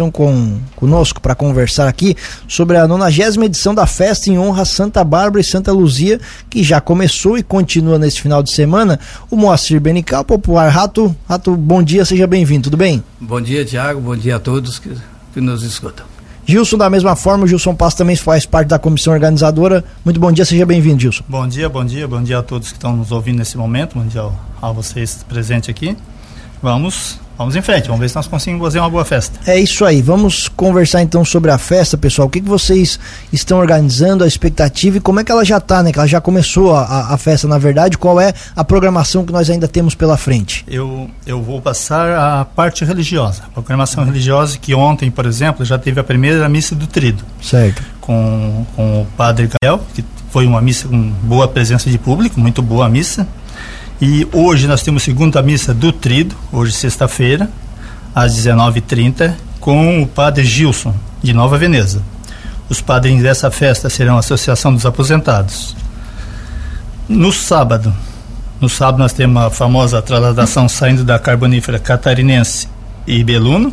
estão com, conosco para conversar aqui sobre a 90 edição da festa em honra a Santa Bárbara e Santa Luzia, que já começou e continua nesse final de semana. O Moacir Benical, popular Rato. Rato, bom dia, seja bem-vindo, tudo bem? Bom dia, Tiago, bom dia a todos que, que nos escutam. Gilson, da mesma forma, o Gilson Passo também faz parte da comissão organizadora. Muito bom dia, seja bem-vindo, Gilson. Bom dia, bom dia, bom dia a todos que estão nos ouvindo nesse momento, bom dia a vocês presentes aqui. Vamos vamos em frente, vamos ver se nós conseguimos fazer uma boa festa. É isso aí, vamos conversar então sobre a festa, pessoal. O que, que vocês estão organizando, a expectativa e como é que ela já está, né? Que ela já começou a, a festa, na verdade. Qual é a programação que nós ainda temos pela frente? Eu, eu vou passar a parte religiosa, a programação religiosa que ontem, por exemplo, já teve a primeira missa do Trido. Certo. Com, com o padre Gael, que foi uma missa com boa presença de público, muito boa a missa. E hoje nós temos segunda missa do Trido, hoje sexta-feira, às 19h30, com o padre Gilson, de Nova Veneza. Os padrinhos dessa festa serão a Associação dos Aposentados. No sábado, no sábado nós temos a famosa trasladação saindo da carbonífera catarinense e Beluno,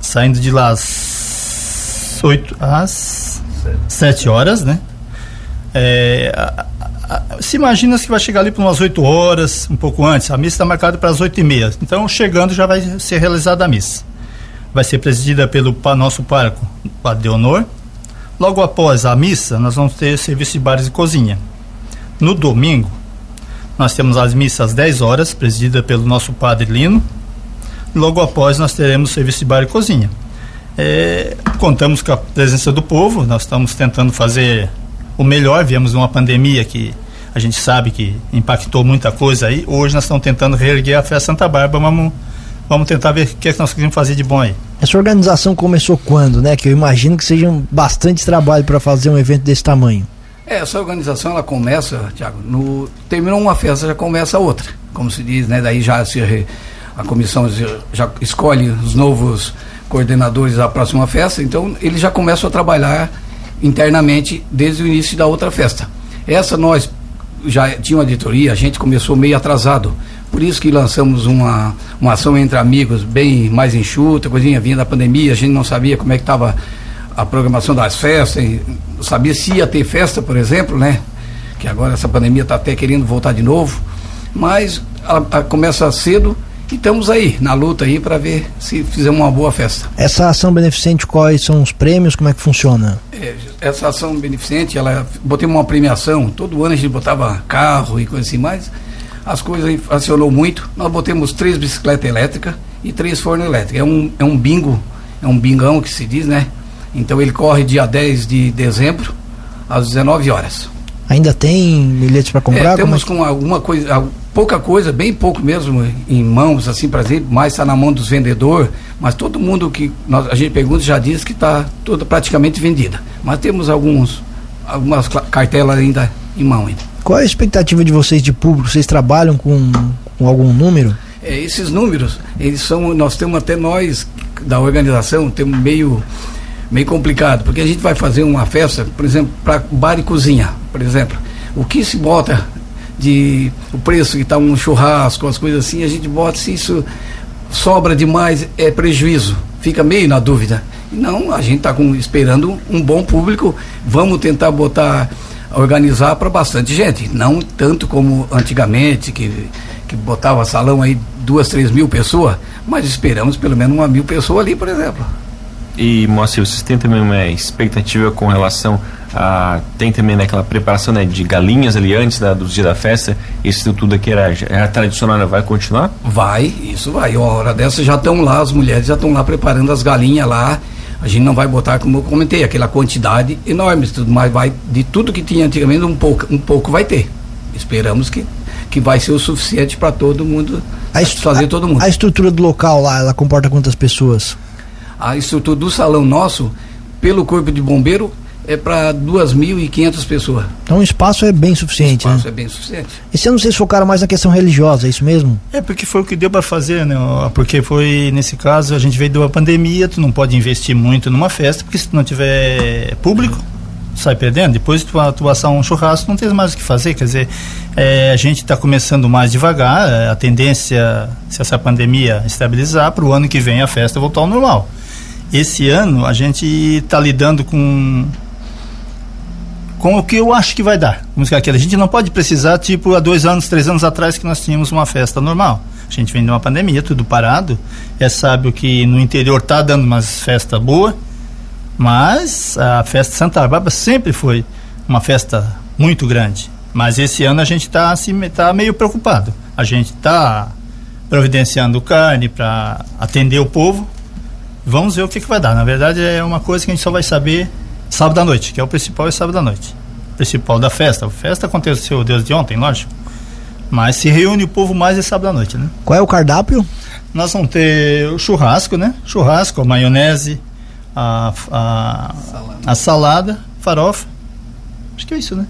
saindo de lá às 8 às 7 horas, né? É, se imagina que vai chegar ali para umas 8 horas, um pouco antes. A missa está marcada para as 8 e meia. Então, chegando, já vai ser realizada a missa. Vai ser presidida pelo nosso pároco, Padre Deonor. Logo após a missa, nós vamos ter serviço de bares e cozinha. No domingo, nós temos as missas às 10 horas, presidida pelo nosso Padre Lino. Logo após, nós teremos serviço de bar e cozinha. É, contamos com a presença do povo, nós estamos tentando fazer o melhor. Viemos de uma pandemia que a gente sabe que impactou muita coisa aí. Hoje nós estamos tentando reerguer a festa Santa Bárbara. Vamos, vamos tentar ver o que, é que nós conseguimos fazer de bom aí. Essa organização começou quando, né? Que eu imagino que seja bastante trabalho para fazer um evento desse tamanho. É, essa organização ela começa, Tiago, no terminou uma festa já começa outra, como se diz, né? Daí já se a comissão já escolhe os novos coordenadores da próxima festa, então eles já começam a trabalhar internamente desde o início da outra festa. Essa nós já tinha uma editoria, a gente começou meio atrasado. Por isso que lançamos uma, uma ação entre amigos bem mais enxuta, coisinha vinha da pandemia, a gente não sabia como é que estava a programação das festas, sabia se ia ter festa, por exemplo, né? Que agora essa pandemia está até querendo voltar de novo. Mas a, a começa cedo e estamos aí, na luta aí, para ver se fizemos uma boa festa. Essa ação beneficente, quais são os prêmios, como é que funciona? É, essa ação beneficente, ela, botei uma premiação, todo ano a gente botava carro e coisa assim, mas as coisas acionou muito. Nós botemos três bicicletas elétricas e três fornos elétricos. É um, é um bingo, é um bingão que se diz, né? Então ele corre dia 10 de dezembro, às 19 horas. Ainda tem bilhetes para comprar? É, temos é com alguma coisa, pouca coisa, bem pouco mesmo em mãos, assim, para exemplo, mais está na mão dos vendedores, mas todo mundo que nós, a gente pergunta já diz que está toda praticamente vendida. Mas temos alguns, algumas cartelas ainda em mão ainda. Qual é a expectativa de vocês de público? Vocês trabalham com, com algum número? É, esses números, eles são, nós temos até nós da organização, temos meio meio complicado, porque a gente vai fazer uma festa, por exemplo, para bar e cozinha, por exemplo. O que se bota de o preço que está um churrasco, as coisas assim, a gente bota se isso sobra demais, é prejuízo. Fica meio na dúvida. Não, a gente está esperando um bom público, vamos tentar botar, organizar para bastante gente. Não tanto como antigamente, que, que botava salão aí duas, três mil pessoas, mas esperamos pelo menos uma mil pessoas ali, por exemplo. E, Moacir, vocês têm também uma expectativa com relação a. Tem também naquela preparação né, de galinhas ali antes da, do dia da festa? Isso tudo aqui era, era tradicional, vai continuar? Vai, isso vai. A hora dessa já estão lá, as mulheres já estão lá preparando as galinhas lá. A gente não vai botar, como eu comentei, aquela quantidade enorme, tudo, mas vai de tudo que tinha antigamente, um pouco, um pouco vai ter. Esperamos que, que vai ser o suficiente para todo mundo fazer todo mundo. A estrutura do local lá, ela comporta quantas pessoas? a estrutura do salão nosso, pelo corpo de bombeiro, é para 2.500 pessoas. Então o espaço é bem suficiente. O espaço né? é bem suficiente. Esse ano vocês focaram mais na questão religiosa, é isso mesmo? É porque foi o que deu para fazer, né? Porque foi, nesse caso, a gente veio de uma pandemia, tu não pode investir muito numa festa, porque se tu não tiver público, sai perdendo. Depois tu, tu assar um churrasco, não tem mais o que fazer. Quer dizer, é, a gente está começando mais devagar, a tendência, se essa pandemia estabilizar, para o ano que vem a festa voltar ao normal. Esse ano a gente está lidando com com o que eu acho que vai dar. Vamos ficar aqui. A gente não pode precisar, tipo, há dois anos, três anos atrás, que nós tínhamos uma festa normal. A gente vem de uma pandemia, tudo parado. É sábio que no interior tá dando umas festas boas, mas a festa Santa Bárbara sempre foi uma festa muito grande. Mas esse ano a gente está assim, tá meio preocupado. A gente está providenciando carne para atender o povo. Vamos ver o que, que vai dar. Na verdade, é uma coisa que a gente só vai saber sábado à noite, que é o principal é sábado à noite. O principal da festa. A festa aconteceu desde ontem, lógico. Mas se reúne o povo mais é sábado à noite, né? Qual é o cardápio? Nós vamos ter o churrasco, né? Churrasco, a maionese, a, a, salada. a salada, farofa. Acho que é isso, né?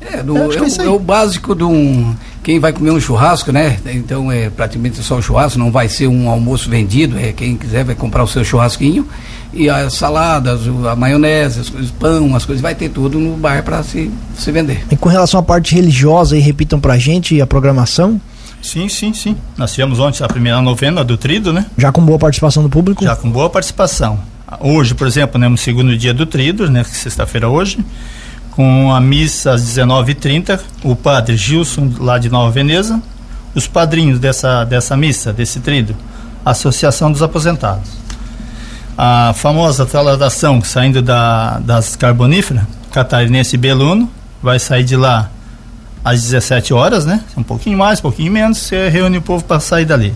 É, do, é, é, é, o, básico de um. Quem vai comer um churrasco, né? Então é praticamente só o churrasco, não vai ser um almoço vendido. É, quem quiser vai comprar o seu churrasquinho e as saladas, a maionese, as coisas, pão, as coisas, vai ter tudo no bar para se, se vender. E com relação à parte religiosa, aí repitam pra gente a programação? Sim, sim, sim. Nós tivemos ontem a primeira novena do Trido, né? Já com boa participação do público? Já com boa participação. Hoje, por exemplo, né, no segundo dia do Trido, né, sexta-feira hoje, com a missa às 19h30, o padre Gilson, lá de Nova Veneza, os padrinhos dessa, dessa missa, desse Trido, Associação dos Aposentados a famosa traladação saindo da, das carboníferas, catarinense Beluno, vai sair de lá às 17 horas, né? Um pouquinho mais, um pouquinho menos, você reúne o povo para sair dali.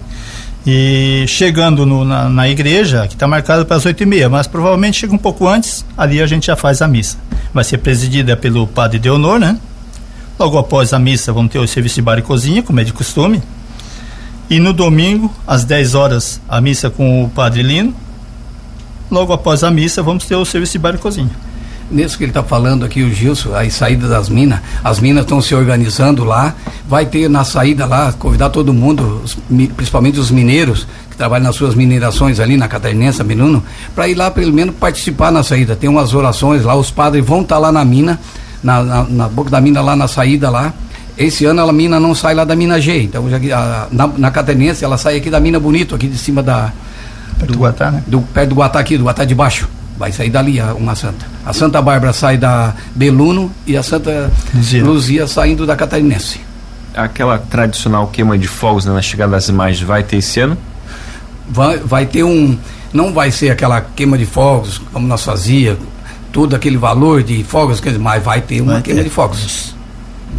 E chegando no, na, na, igreja, que está marcado para as 8 e meia, mas provavelmente chega um pouco antes, ali a gente já faz a missa. Vai ser presidida pelo padre Deonor, né? Logo após a missa, vamos ter o serviço de bar e cozinha, como é de costume. E no domingo, às 10 horas, a missa com o padre Lino logo após a missa, vamos ter o serviço de bar e cozinha. Nisso que ele está falando aqui, o Gilson, a saída das minas, as minas estão se organizando lá, vai ter na saída lá, convidar todo mundo, os, principalmente os mineiros, que trabalham nas suas minerações ali na Catarinense, Minuno, para ir lá pelo menos participar na saída. Tem umas orações lá, os padres vão estar tá lá na mina, na, na, na, boca da mina lá na saída lá. Esse ano a mina não sai lá da mina G, então já, a, na, na Catarinense ela sai aqui da mina Bonito, aqui de cima da, Perto do, do Guatá, né? Do, perto do Guatá aqui, do Guatá de baixo. Vai sair dali a, uma santa. A Santa Bárbara sai da Beluno e a Santa Luzia, Luzia saindo da Catarinense. Aquela tradicional queima de fogos né, na chegada das imagens vai ter esse ano? Vai, vai ter um. Não vai ser aquela queima de fogos como nós fazia, todo aquele valor de fogos, mas vai ter uma vai queima ter. de fogos.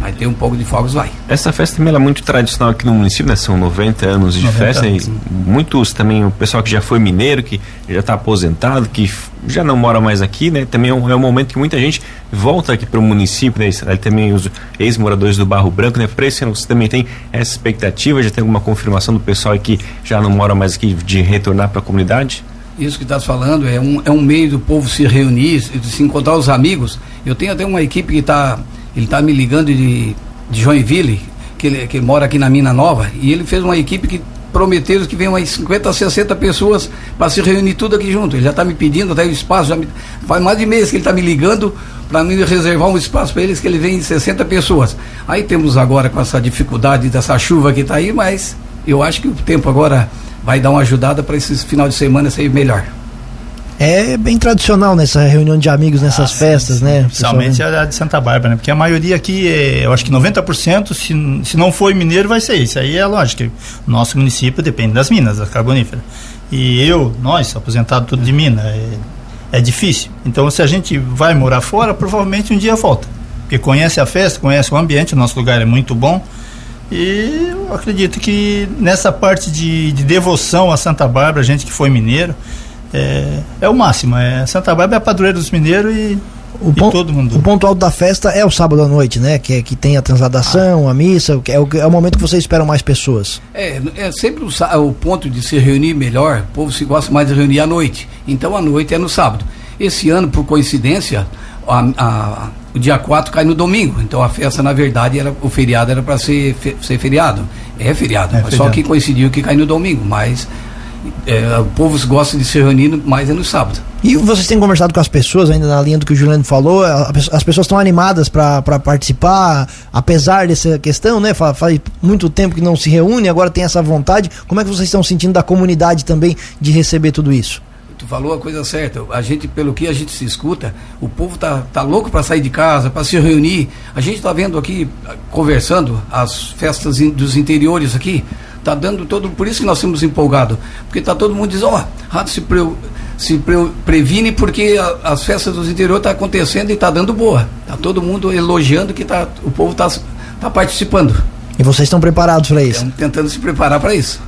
Vai ter um pouco de fogos, vai. Essa festa também é muito tradicional aqui no município, né? São 90 anos de 90 festa anos. e muitos também, o pessoal que já foi mineiro, que já está aposentado, que já não mora mais aqui, né? Também é um, é um momento que muita gente volta aqui para o município, né? Aí também os ex-moradores do Barro Branco, né? Para esse ano você também tem essa expectativa, já tem alguma confirmação do pessoal que já não mora mais aqui de retornar para a comunidade? Isso que estás falando é um, é um meio do povo se reunir, se encontrar os amigos. Eu tenho até uma equipe que está ele está me ligando de, de Joinville, que ele, que mora aqui na Mina Nova, e ele fez uma equipe que prometeram que vem umas 50, 60 pessoas para se reunir tudo aqui junto. Ele já está me pedindo até o espaço, já me, faz mais de mês que ele está me ligando para me reservar um espaço para eles, que ele vem 60 pessoas. Aí temos agora com essa dificuldade dessa chuva que está aí, mas eu acho que o tempo agora vai dar uma ajudada para esse final de semana ser melhor. É bem tradicional nessa reunião de amigos, nessas ah, festas, sim, né? Principalmente a de Santa Bárbara, né? Porque a maioria aqui, é, eu acho que 90%, se, se não for mineiro, vai ser isso. Aí é lógico. O nosso município depende das minas, da carbonífera. E eu, nós, aposentado tudo de mina, é, é difícil. Então, se a gente vai morar fora, provavelmente um dia volta. Porque conhece a festa, conhece o ambiente, o nosso lugar é muito bom. E eu acredito que nessa parte de, de devoção a Santa Bárbara, a gente que foi mineiro, é, é o máximo. É, Santa Bárbara é a padroeira dos mineiros e o, e todo mundo. o ponto alto da festa é o sábado à noite, né? Que, é, que tem a transladação, ah. a missa, é o, é o momento que vocês esperam mais pessoas. É, é sempre o, o, ponto de se reunir melhor, o povo se gosta mais de reunir à noite. Então a noite é no sábado. Esse ano, por coincidência, a, a, o dia 4 cai no domingo. Então a festa, na verdade, era, o feriado era para ser, fe, ser feriado. É feriado, é feriado. só que coincidiu que cai no domingo. Mas é, o povo gosta de se reunir mais é no sábado. E vocês têm conversado com as pessoas, ainda na linha do que o Juliano falou, as pessoas estão animadas para participar, apesar dessa questão, né? Faz, faz muito tempo que não se reúne, agora tem essa vontade. Como é que vocês estão sentindo da comunidade também de receber tudo isso? falou a coisa certa. A gente, pelo que a gente se escuta, o povo tá, tá louco para sair de casa, para se reunir. A gente está vendo aqui, conversando, as festas dos interiores aqui, tá dando todo. Por isso que nós estamos empolgados. Porque tá todo mundo dizendo, ó, oh, rádio se, pre, se pre, previne porque a, as festas dos interiores tá acontecendo e tá dando boa. Tá todo mundo elogiando que tá, o povo tá, tá participando. E vocês estão preparados para isso? Estamos tentando se preparar para isso.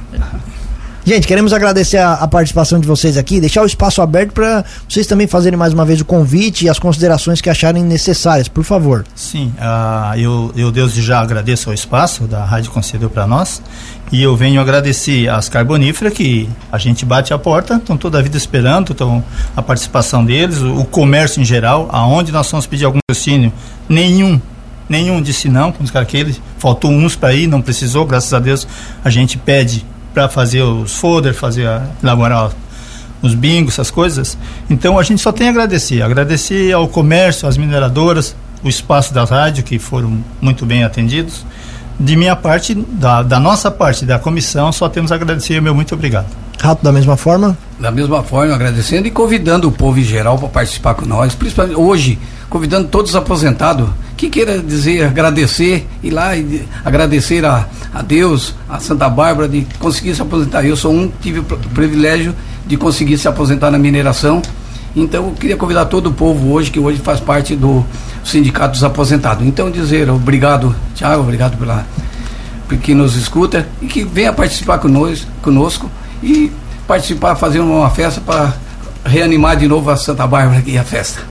Gente, queremos agradecer a, a, participação de vocês aqui, deixar o espaço aberto para vocês também fazerem mais uma vez o convite e as considerações que acharem necessárias, por favor. Sim, uh, eu, eu desde já agradeço o espaço da Rádio concedeu para nós e eu venho agradecer às carboníferas que a gente bate a porta, estão toda a vida esperando, estão a participação deles, o, o comércio em geral, aonde nós vamos pedir algum patrocínio, nenhum nenhum disse não, com os caras faltou uns para ir, não precisou, graças a Deus a gente pede para fazer os folders, fazer a, elaborar os bingos, essas coisas. Então a gente só tem a agradecer, agradecer ao comércio, às mineradoras, o espaço da rádio que foram muito bem atendidos. De minha parte, da, da nossa parte da comissão, só temos a agradecer, meu muito obrigado. Rato, da mesma forma? Da mesma forma, agradecendo e convidando o povo em geral para participar com nós, principalmente hoje, convidando todos os aposentados que queira dizer, agradecer, ir lá e agradecer a, a Deus, a Santa Bárbara, de conseguir se aposentar. Eu sou um, tive o privilégio de conseguir se aposentar na mineração. Então eu queria convidar todo o povo hoje, que hoje faz parte do Sindicato dos Aposentados. Então dizer obrigado, Tiago, obrigado pela que nos escuta e que venha participar conosco, conosco e participar, fazer uma festa para reanimar de novo a Santa Bárbara aqui a festa.